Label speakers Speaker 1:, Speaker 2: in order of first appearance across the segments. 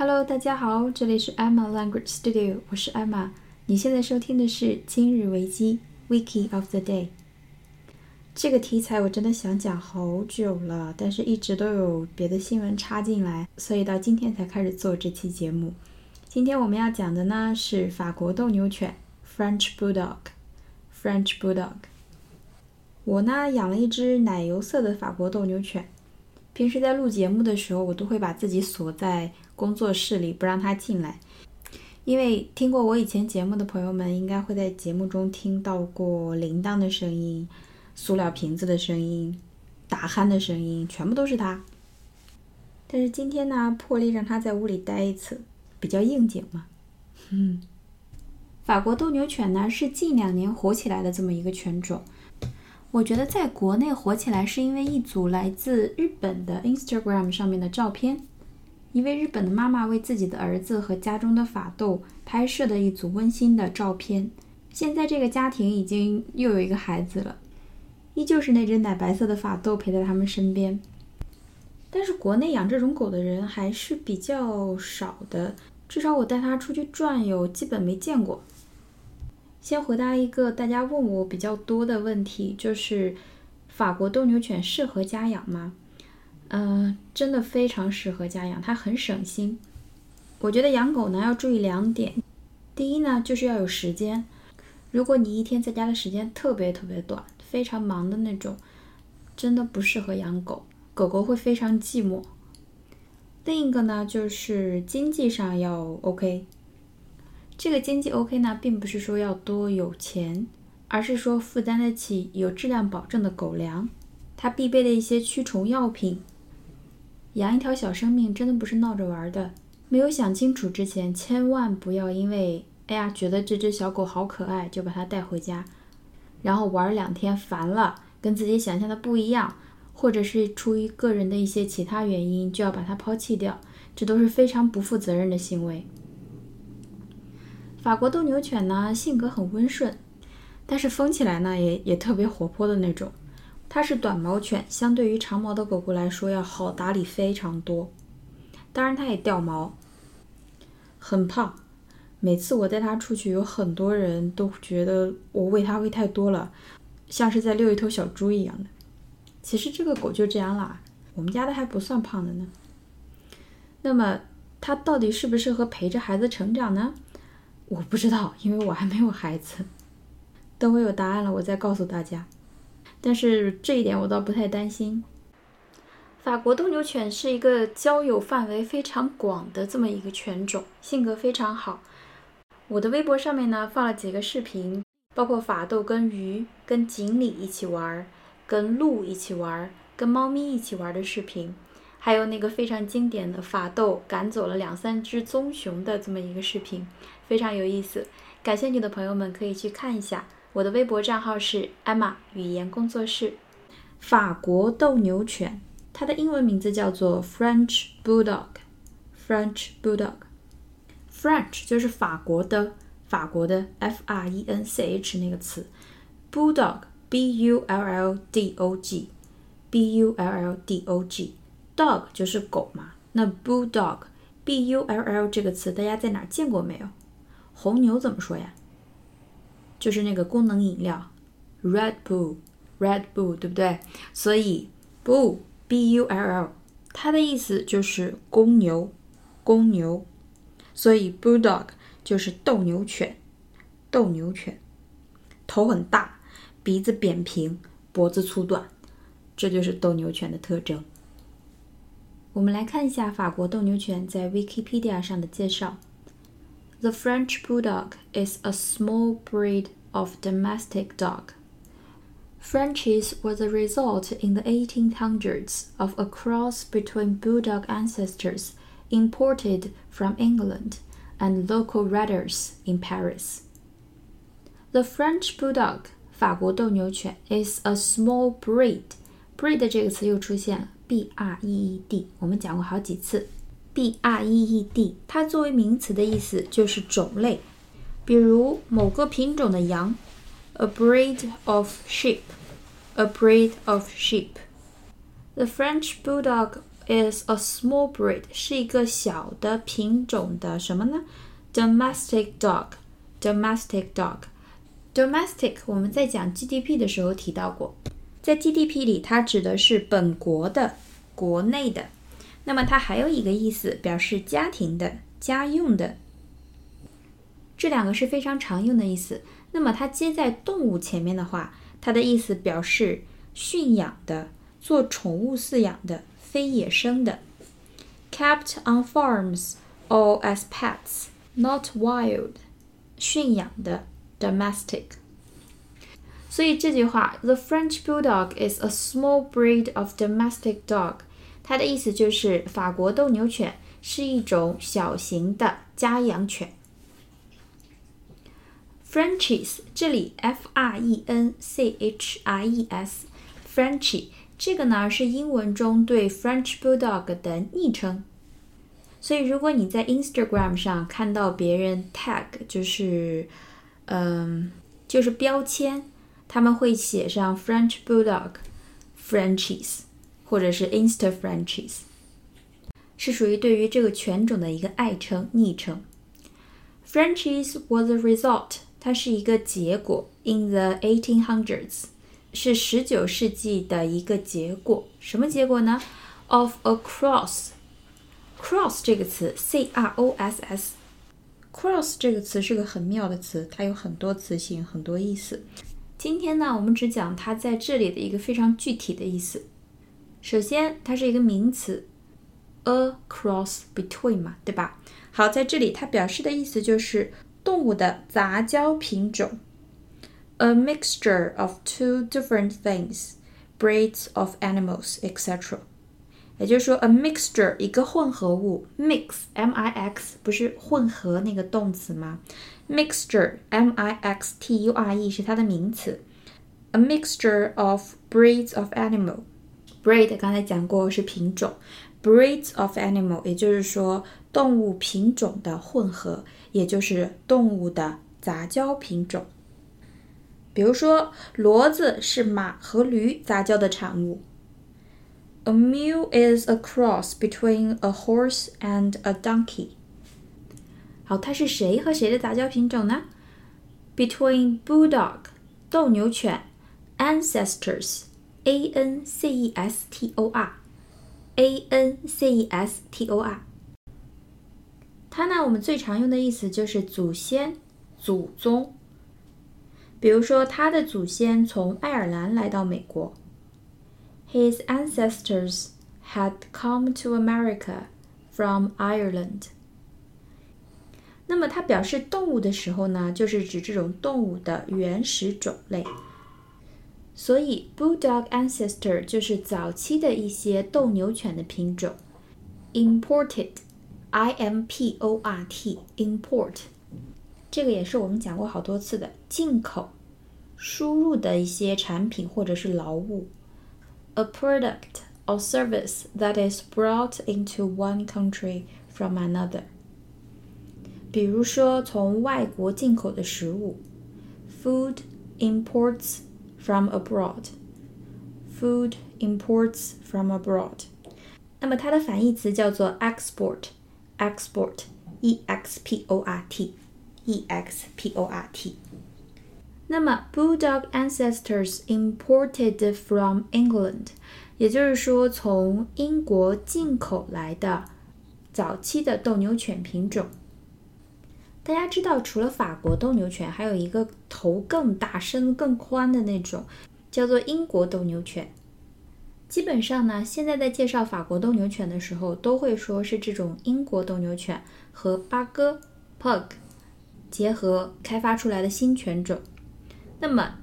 Speaker 1: Hello，大家好，这里是 Emma Language Studio，我是 Emma。你现在收听的是今日维基 Wiki of the Day。这个题材我真的想讲好久了，但是一直都有别的新闻插进来，所以到今天才开始做这期节目。今天我们要讲的呢是法国斗牛犬 French Bulldog。French Bulldog。我呢养了一只奶油色的法国斗牛犬。平时在录节目的时候，我都会把自己锁在工作室里，不让它进来。因为听过我以前节目的朋友们，应该会在节目中听到过铃铛的声音、塑料瓶子的声音、打鼾的声音，全部都是它。但是今天呢，破例让它在屋里待一次，比较应景嘛。嗯，法国斗牛犬呢是近两年火起来的这么一个犬种。我觉得在国内火起来是因为一组来自日本的 Instagram 上面的照片，一位日本的妈妈为自己的儿子和家中的法斗拍摄的一组温馨的照片。现在这个家庭已经又有一个孩子了，依旧是那只奶白色的法斗陪在他们身边。但是国内养这种狗的人还是比较少的，至少我带它出去转悠，基本没见过。先回答一个大家问我比较多的问题，就是法国斗牛犬适合家养吗？嗯，真的非常适合家养，它很省心。我觉得养狗呢要注意两点，第一呢就是要有时间。如果你一天在家的时间特别特别短，非常忙的那种，真的不适合养狗，狗狗会非常寂寞。另一个呢就是经济上要 OK。这个经济 OK 呢，并不是说要多有钱，而是说负担得起有质量保证的狗粮，它必备的一些驱虫药品。养一条小生命真的不是闹着玩的，没有想清楚之前，千万不要因为哎呀觉得这只小狗好可爱就把它带回家，然后玩两天烦了，跟自己想象的不一样，或者是出于个人的一些其他原因就要把它抛弃掉，这都是非常不负责任的行为。法国斗牛犬呢，性格很温顺，但是疯起来呢，也也特别活泼的那种。它是短毛犬，相对于长毛的狗狗来说，要好打理非常多。当然，它也掉毛，很胖。每次我带它出去，有很多人都觉得我喂它喂太多了，像是在遛一头小猪一样的。其实这个狗就这样啦，我们家的还不算胖的呢。那么，它到底适不适合陪着孩子成长呢？我不知道，因为我还没有孩子。等我有答案了，我再告诉大家。但是这一点我倒不太担心。法国斗牛犬是一个交友范围非常广的这么一个犬种，性格非常好。我的微博上面呢放了几个视频，包括法斗跟鱼、跟锦鲤一起玩，跟鹿一起玩，跟猫咪一起玩的视频，还有那个非常经典的法斗赶走了两三只棕熊的这么一个视频。非常有意思，感兴趣的朋友们可以去看一下。我的微博账号是 Emma 语言工作室。法国斗牛犬，它的英文名字叫做 French Bulldog。French Bulldog。French 就是法国的，法国的 F R E N C H 那个词。Bulldog B U L L D O G B U L L D O G Dog 就是狗嘛，那 Bulldog B U L L 这个词大家在哪见过没有？红牛怎么说呀？就是那个功能饮料，Red Bull，Red Bull，对不对？所以 Bull B U L L，它的意思就是公牛，公牛。所以 Bulldog 就是斗牛犬，斗牛犬，头很大，鼻子扁平，脖子粗短，这就是斗牛犬的特征。我们来看一下法国斗牛犬在 Wikipedia 上的介绍。The French Bulldog is a small breed of domestic dog. Frenchies were the result in the 1800s of a cross between Bulldog ancestors imported from England and local ratters in Paris. The French Bulldog 法国斗牛犬 is a small breed. breed 这个词又出现了，b r e e d，我们讲过好几次。 B R E E D，它作为名词的意思就是种类，比如某个品种的羊，a breed of sheep，a breed of sheep。The French Bulldog is a small breed，是一个小的品种的什么呢？Domestic dog，domestic dog。domestic 我们在讲 GDP 的时候提到过，在 GDP 里它指的是本国的、国内的。那么它还有一个意思，表示家庭的、家用的。这两个是非常常用的意思。那么它接在动物前面的话，它的意思表示驯养的、做宠物饲养的、非野生的。Kept on farms or as pets, not wild。驯养的。domestic。所以这句话，The French Bulldog is a small breed of domestic dog， 它的意思就是法国斗牛犬是一种小型的家养犬。Frenchies，这里 F R E N C H I E S，Frenchie 这个呢是英文中对 French Bulldog 的昵称。所以如果你在 Instagram 上看到别人 tag，就是嗯，就是标签，他们会写上 French Bulldog、Frenchies，或者是 Insta Frenchies，是属于对于这个犬种的一个爱称、昵称。Frenchies was a result，它是一个结果。In the 1800s，是十九世纪的一个结果。什么结果呢？Of a cross，cross 这个词，C R O S S。Cross 这个词是个很妙的词，它有很多词性，很多意思。今天呢，我们只讲它在这里的一个非常具体的意思。首先，它是一个名词，a cross between 嘛，对吧？好，在这里它表示的意思就是动物的杂交品种，a mixture of two different things, breeds of animals, etc. 也就是说，a mixture 一个混合物，mix m i x 不是混合那个动词吗？mixture m i x t u r e 是它的名词，a mixture of breeds of animal。 breed 刚才讲过是品种，breeds of animal 也就是说动物品种的混合，也就是动物的杂交品种。比如说，骡子是马和驴杂交的产物。A mule is a cross between a horse and a donkey. 好，它是谁和谁的杂交品种呢？Between bulldog 斗牛犬，ancestors a n c e s t o r a n c e s t o r。它呢，我们最常用的意思就是祖先、祖宗。比如说，他的祖先从爱尔兰来到美国。His ancestors had come to America from Ireland。那么它表示动物的时候呢，就是指这种动物的原始种类。所以，Bulldog ancestor 就是早期的一些斗牛犬的品种。Imported，I M P O R T，import，这个也是我们讲过好多次的，进口、输入的一些产品或者是劳务。a product or service that is brought into one country from another。比如说，从外国进口的食物，food imports from abroad。food imports from abroad。那么它的反义词叫做 export，export，e x p o r t，e x p o r t。那么，Bulldog ancestors imported from England，也就是说从英国进口来的早期的斗牛犬品种。 大家知道，除了法国斗牛犬，还有一个头更大、身更宽的那种，叫做英国斗牛犬。基本上呢，现在在介绍法国斗牛犬的时候，都会说是这种英国斗牛犬和八哥 （Pug） 结合开发出来的新犬种。那么，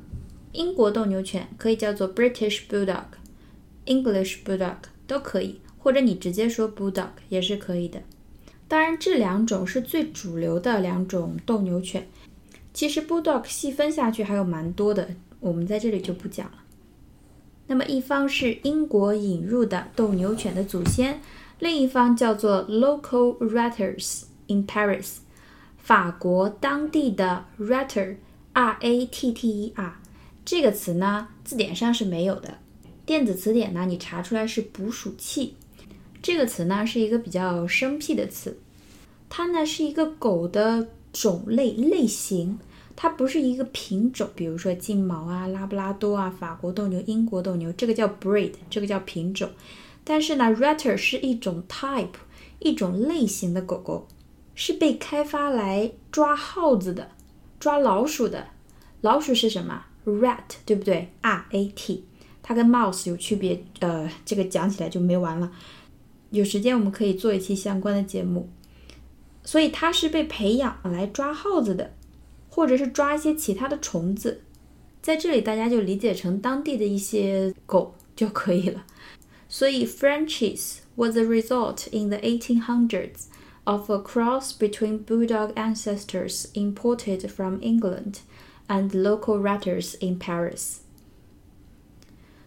Speaker 1: 英国斗牛犬可以叫做 British Bulldog、English Bulldog 都可以，或者你直接说 Bulldog 也是可以的。当然，这两种是最主流的两种斗牛犬。其实 Bulldog 细分下去还有蛮多的，我们在这里就不讲了。那么，一方是英国引入的斗牛犬的祖先，另一方叫做 Local Ratters in Paris，法国当地的 Ratter。R A T T E R 这个词呢，字典上是没有的。电子词典呢，你查出来是捕鼠器。这个词呢是一个比较生僻的词，它呢是一个狗的种类类型，它不是一个品种。比如说金毛啊、拉布拉多啊、法国斗牛、英国斗牛，这个叫 breed，这个叫品种。但是呢，ratter 是一种 type，一种类型的狗狗，是被开发来抓耗子的，抓老鼠的。老鼠是什么？rat，对不对？r a t，它跟 mouse 有区别。呃，这个讲起来就没完了。有时间我们可以做一期相关的节目。所以它是被培养来抓耗子的，或者是抓一些其他的虫子。在这里大家就理解成当地的一些狗就可以了。所以 Frenchies was a result in the 1800s of a cross between bulldog ancestors imported from England. And local ratters in Paris。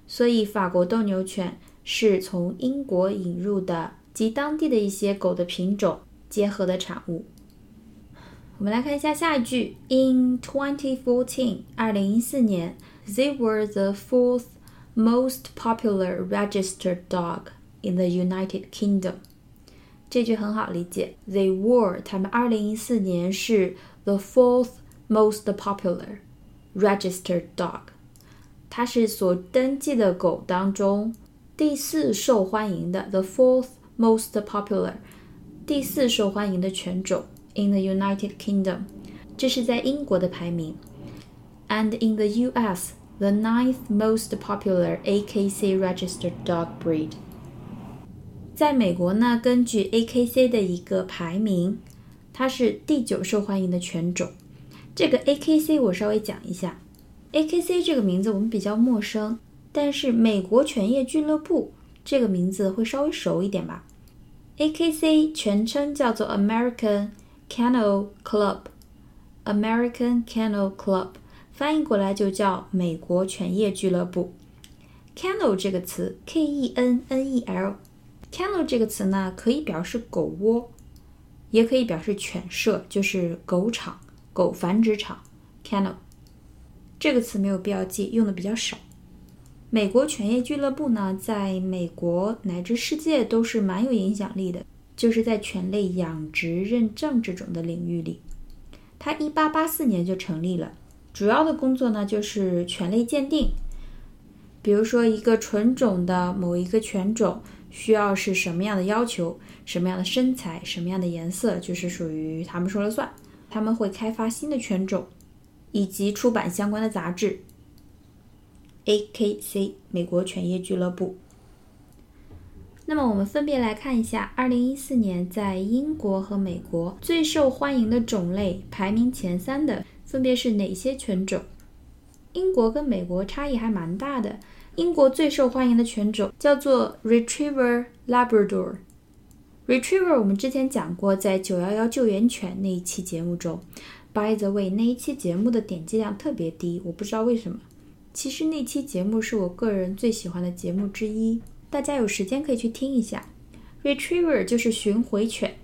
Speaker 1: 所以法国斗牛犬 是从英国引入的，及当地的一些狗的品种结合的产物。我们来看一下下一句：In 2014，二零一四年，they were the fourth most popular registered dog in the United Kingdom。这句很好理解，they were，他们二零一四年是 the fourth。Most popular registered dog，它是所登记的狗当中第四受欢迎的，the fourth most popular，第四受欢迎的犬种。In the United Kingdom，这是在英国的排名。And in the U.S.，the ninth most popular AKC registered dog breed。在美国呢，根据 AKC 的一个排名，它是第九受欢迎的犬种。这个 AKC 我稍微讲一下，AKC 这个名字我们比较陌生， 但是美国犬业俱乐部这个名字会稍微熟一点吧。AKC 全称叫做 American Kennel Club，American Kennel Club 翻译过来就叫美国犬业俱乐部。Kennel 这个词，K-E-N-N-E-L，Kennel 这个词呢可以表示狗窝，也可以表示犬舍，就是狗场。狗繁殖场，kennel，这个词没有必要记，用的比较少。美国犬业俱乐部呢，在美国乃至世界都是蛮有影响力的，就是在犬类养殖认证这种的领域里。它一八八四年就成立了，主要的工作呢就是犬类鉴定，比如说一个纯种的某一个犬种需要是什么样的要求，什么样的身材，什么样的颜色，就是属于他们说了算。他们会开发新的犬种，以及出版相关的杂志。A.K.C. 美国犬业俱乐部。那么我们分别来看一下，二零一四年在英国和美国最受欢迎的种类排名前三的分别是哪些犬种？英国跟美国差异还蛮大的。英国最受欢迎的犬种叫做 Retriever Labrador。Retriever 我们之前讲过，在九幺幺救援犬那一期节目中，By the way，那一期节目的点击量特别低，我不知道为什么。其实那期节目是我个人最喜欢的节目之一，大家有时间可以去听一下。Retriever 就是巡回犬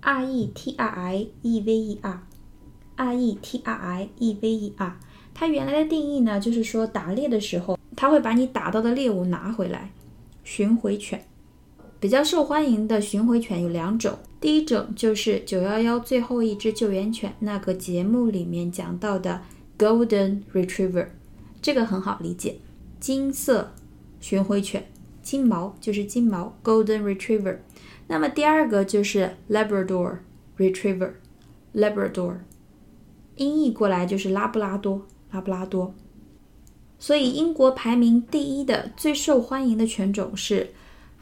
Speaker 1: ，R E T R I E V E R，R E T R I E V E R。它原来的定义呢，就是说打猎的时候，它会把你打到的猎物拿回来，巡回犬。比较受欢迎的巡回犬有两种，第一种就是九幺幺最后一只救援犬那个节目里面讲到的 Golden Retriever，这个很好理解，金色巡回犬，金毛就是金毛 Golden Retriever。那么第二个就是 Labrador Retriever，Labrador，音译过来就是拉布拉多，拉布拉多。所以英国排名第一的最受欢迎的犬种是。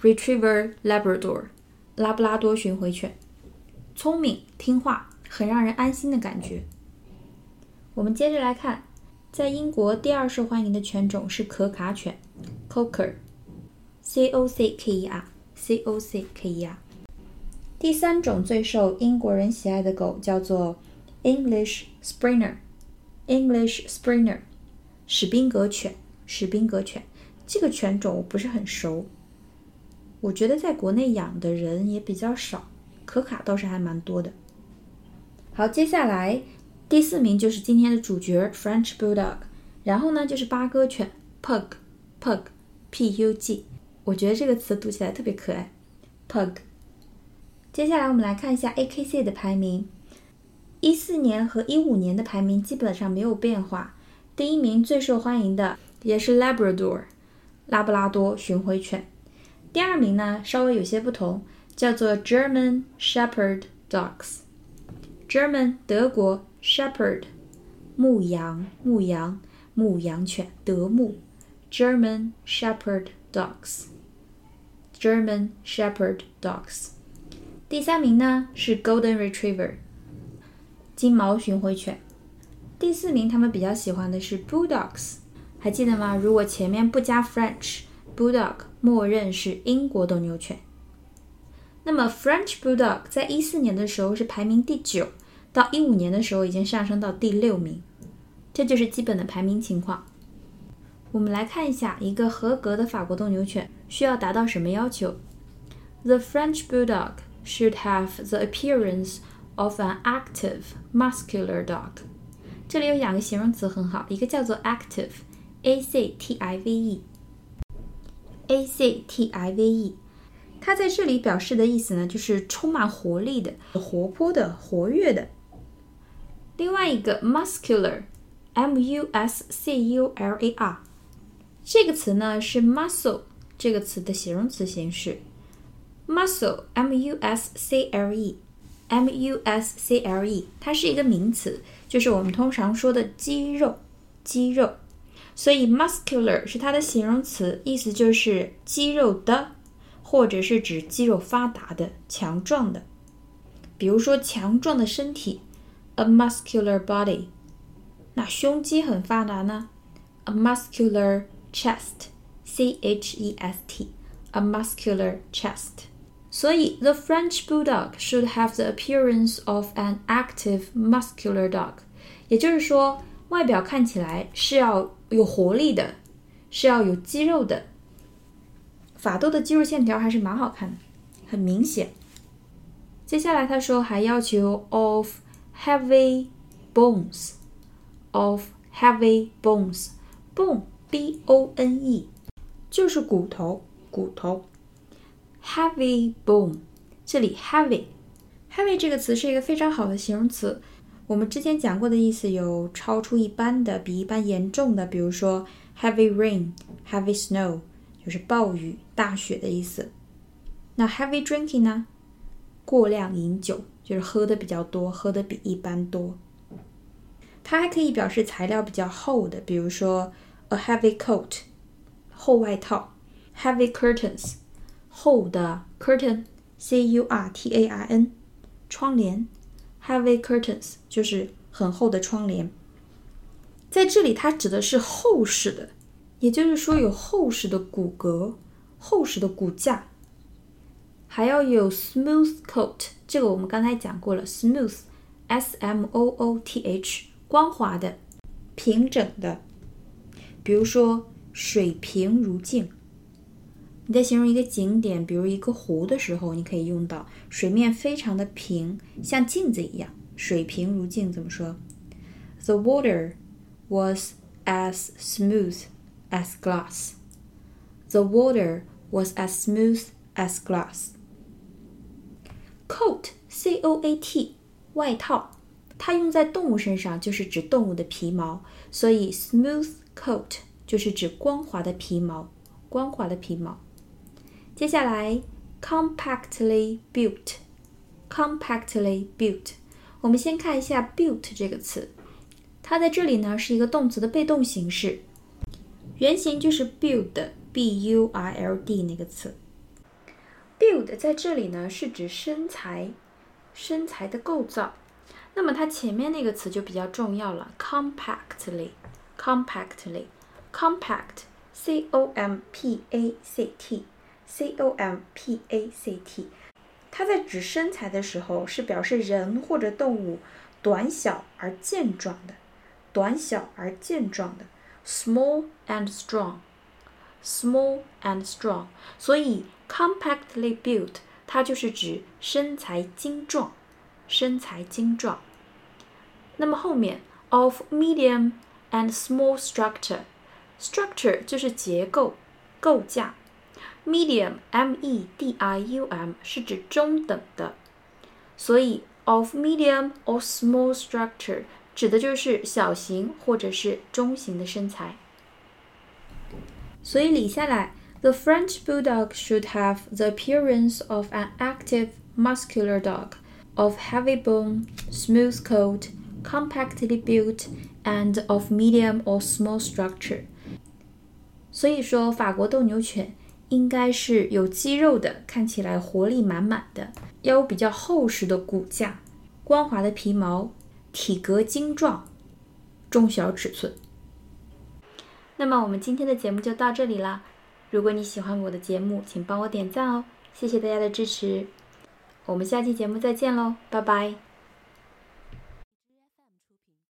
Speaker 1: Retriever Labrador，拉布拉多巡回犬，聪明听话，很让人安心的感觉。我们接着来看，在英国第二受欢迎的犬种是可卡犬，Cocker，C O C K E R，C O C K E R。第三种最受英国人喜爱的狗叫做 English Springer，English Springer，史宾格犬，史宾格犬。这个犬种我不是很熟。我觉得在国内养的人也比较少，可卡倒是还蛮多的。好，接下来第四名就是今天的主角 French Bulldog，然后呢就是八哥犬 Pug，Pug，P-U-G，我觉得这个词读起来特别可爱 pug。接下来我们来看一下 AKC 的排名，一四年和一五年的排名基本上没有变化。第一名最受欢迎的也是 Labrador，拉布拉多巡回犬。第二名呢稍微有些不同，叫做 German Shepherd Dogs。German 德国 Shepherd 牧羊牧羊牧羊犬德牧 German Shepherd Dogs。German Shepherd Dogs。第三名呢是 Golden Retriever 金毛巡回犬。第四名他们比较喜欢的是 Bulldogs，还记得吗？如果前面不加 French，Bulldog 默认是英国斗牛犬。那么 French Bulldog 在一四年的时候是排名第九，到一五年的时候已经上升到第六名。这就是基本的排名情况。我们来看一下一个合格的法国斗牛犬需要达到什么要求。The French Bulldog should have the appearance of an active, muscular dog. 这里有两个形容词很好，一个叫做 active，a c t i v e，a c t i v e，它在这里表示的意思呢，就是充满活力的、活泼的、活跃的。另外一个 muscular，m u s c u l a r，这个词呢是 muscle 这个词的形容词形式，muscle，m u s c l e，m u s c l e，它是一个名词。就是我们通常说的肌肉，肌肉，所以 muscular 是它的形容词，意思就是肌肉的，或者是指肌肉发达的、强壮的。比如说强壮的身体 ，a muscular body。那胸肌很发达呢，a muscular chest，c h e s t，a muscular chest。所以，the French bulldog should have the appearance of an active, muscular dog。也就是说，外表看起来是要有活力的，是要有肌肉的。法斗的肌肉线条还是蛮好看的，很明显。接下来他说还要求 of heavy bones，of heavy bones，bone b o n e 就是骨头，骨头。Heavy bone，这里 heavy，heavy 这个词是一个非常好的形容词。我们之前讲过的意思有超出一般的、比一般严重的，比如说 heavy rain，heavy snow，就是暴雨、大雪的意思。那 heavy drinking 呢？过量饮酒， 就是喝的比较多，喝的比一般多。它还可以表示材料比较厚的，比如说 a heavy coat，厚外套；heavy curtains。厚的 curtain，c u r t a i n，窗帘，heavy curtains 就是很厚的窗帘。在这里，它指的是厚实的，也就是说有厚实的骨骼、厚实的骨架。还要有 smooth coat，这个我们刚才讲过了，smooth，s m o o t h，光滑的、平整的。比如说水平如镜。你在形容一个景点，比如一个湖的时候，你可以用到水面非常的平，像镜子一样，水平如镜。怎么说？The water was as smooth as glass. The water was as smooth as glass. Coat, C-O-A-T，外套，它用在动物身上就是指动物的皮毛，所以 smooth coat 就是指光滑的皮毛，光滑的皮毛。接下来，compactly built，compactly built。我们先看一下 built 这个词，它在这里呢是一个动词的被动形式，原型就是 build，b u i l d 那个词。Build 在这里呢是指身材，身材的构造。那么它前面那个词就比较重要了，compactly，compactly，compact，c o m p a c t。C O M P A C T，它在指身材的时候是表示人或者动物短小而健壮的，短小而健壮的，small and strong，small and strong。所以 compactly built 它就是指身材精壮，身材精壮。那么后面 of medium and small structure，structure 就是结构、构架。medium，m-e-d-i-u-m 是指中等的，所以 of medium or small structure 指的就是小型或者是中型的身材。所以理下来 ，the French Bulldog should have the appearance of an active, muscular dog, of heavy bone, smooth coat, compactly built, and of medium or small structure。所以说，法国斗牛犬应该是有肌肉的，看起来活力满满的，要有比较厚实的骨架，光滑的皮毛，体格精壮，中小尺寸。那么我们今天的节目就到这里啦。 如果你喜欢我的节目，请帮我点赞哦，谢谢大家的支持。我们下期节目再见喽，拜拜。